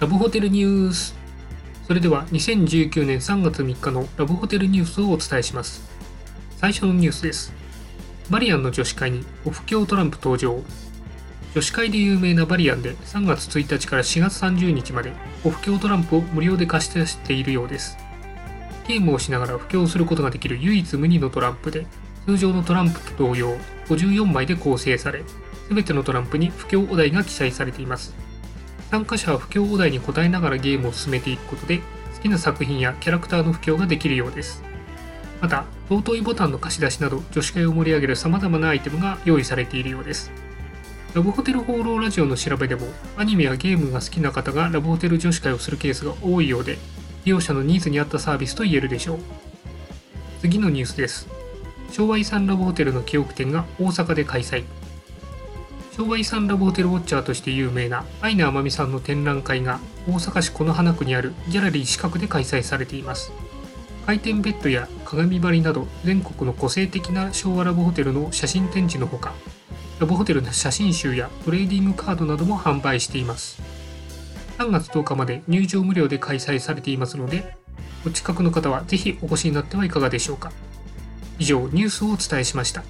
ラブホテルニュース。それでは2019年3月3日のラブホテルニュースをお伝えします。最初のニュースです。バリアンの女子会にオフ教トランプ登場。女子会で有名なバリアンで3月1日から4月30日までオフ教トランプを無料で貸し出しているようです。ゲームをしながら布教することができる唯一無二のトランプで通常のトランプと同様54枚で構成され全てのトランプに布教お題が記載されています。参加者は布教お題に答えながらゲームを進めていくことで好きな作品やキャラクターの布教ができるようです。また尊いボタンの貸し出しなど女子会を盛り上げる様々なアイテムが用意されているようです。ラブホテル放浪ラジオの調べでもアニメやゲームが好きな方がラブホテル女子会をするケースが多いようで利用者のニーズに合ったサービスと言えるでしょう。次のニュースです。昭和遺産ラブホテルの記憶展が大阪で開催。昭和遺産ラブホテルウォッチャーとして有名なアイナ天美さんの展覧会が大阪市此花区にあるギャラリー四角で開催されています。回転ベッドや鏡張りなど全国の個性的な昭和ラブホテルの写真展示のほかラブホテルの写真集やトレーディングカードなども販売しています。3月10日まで入場無料で開催されていますのでお近くの方はぜひお越しになってはいかがでしょうか。以上ニュースをお伝えしました。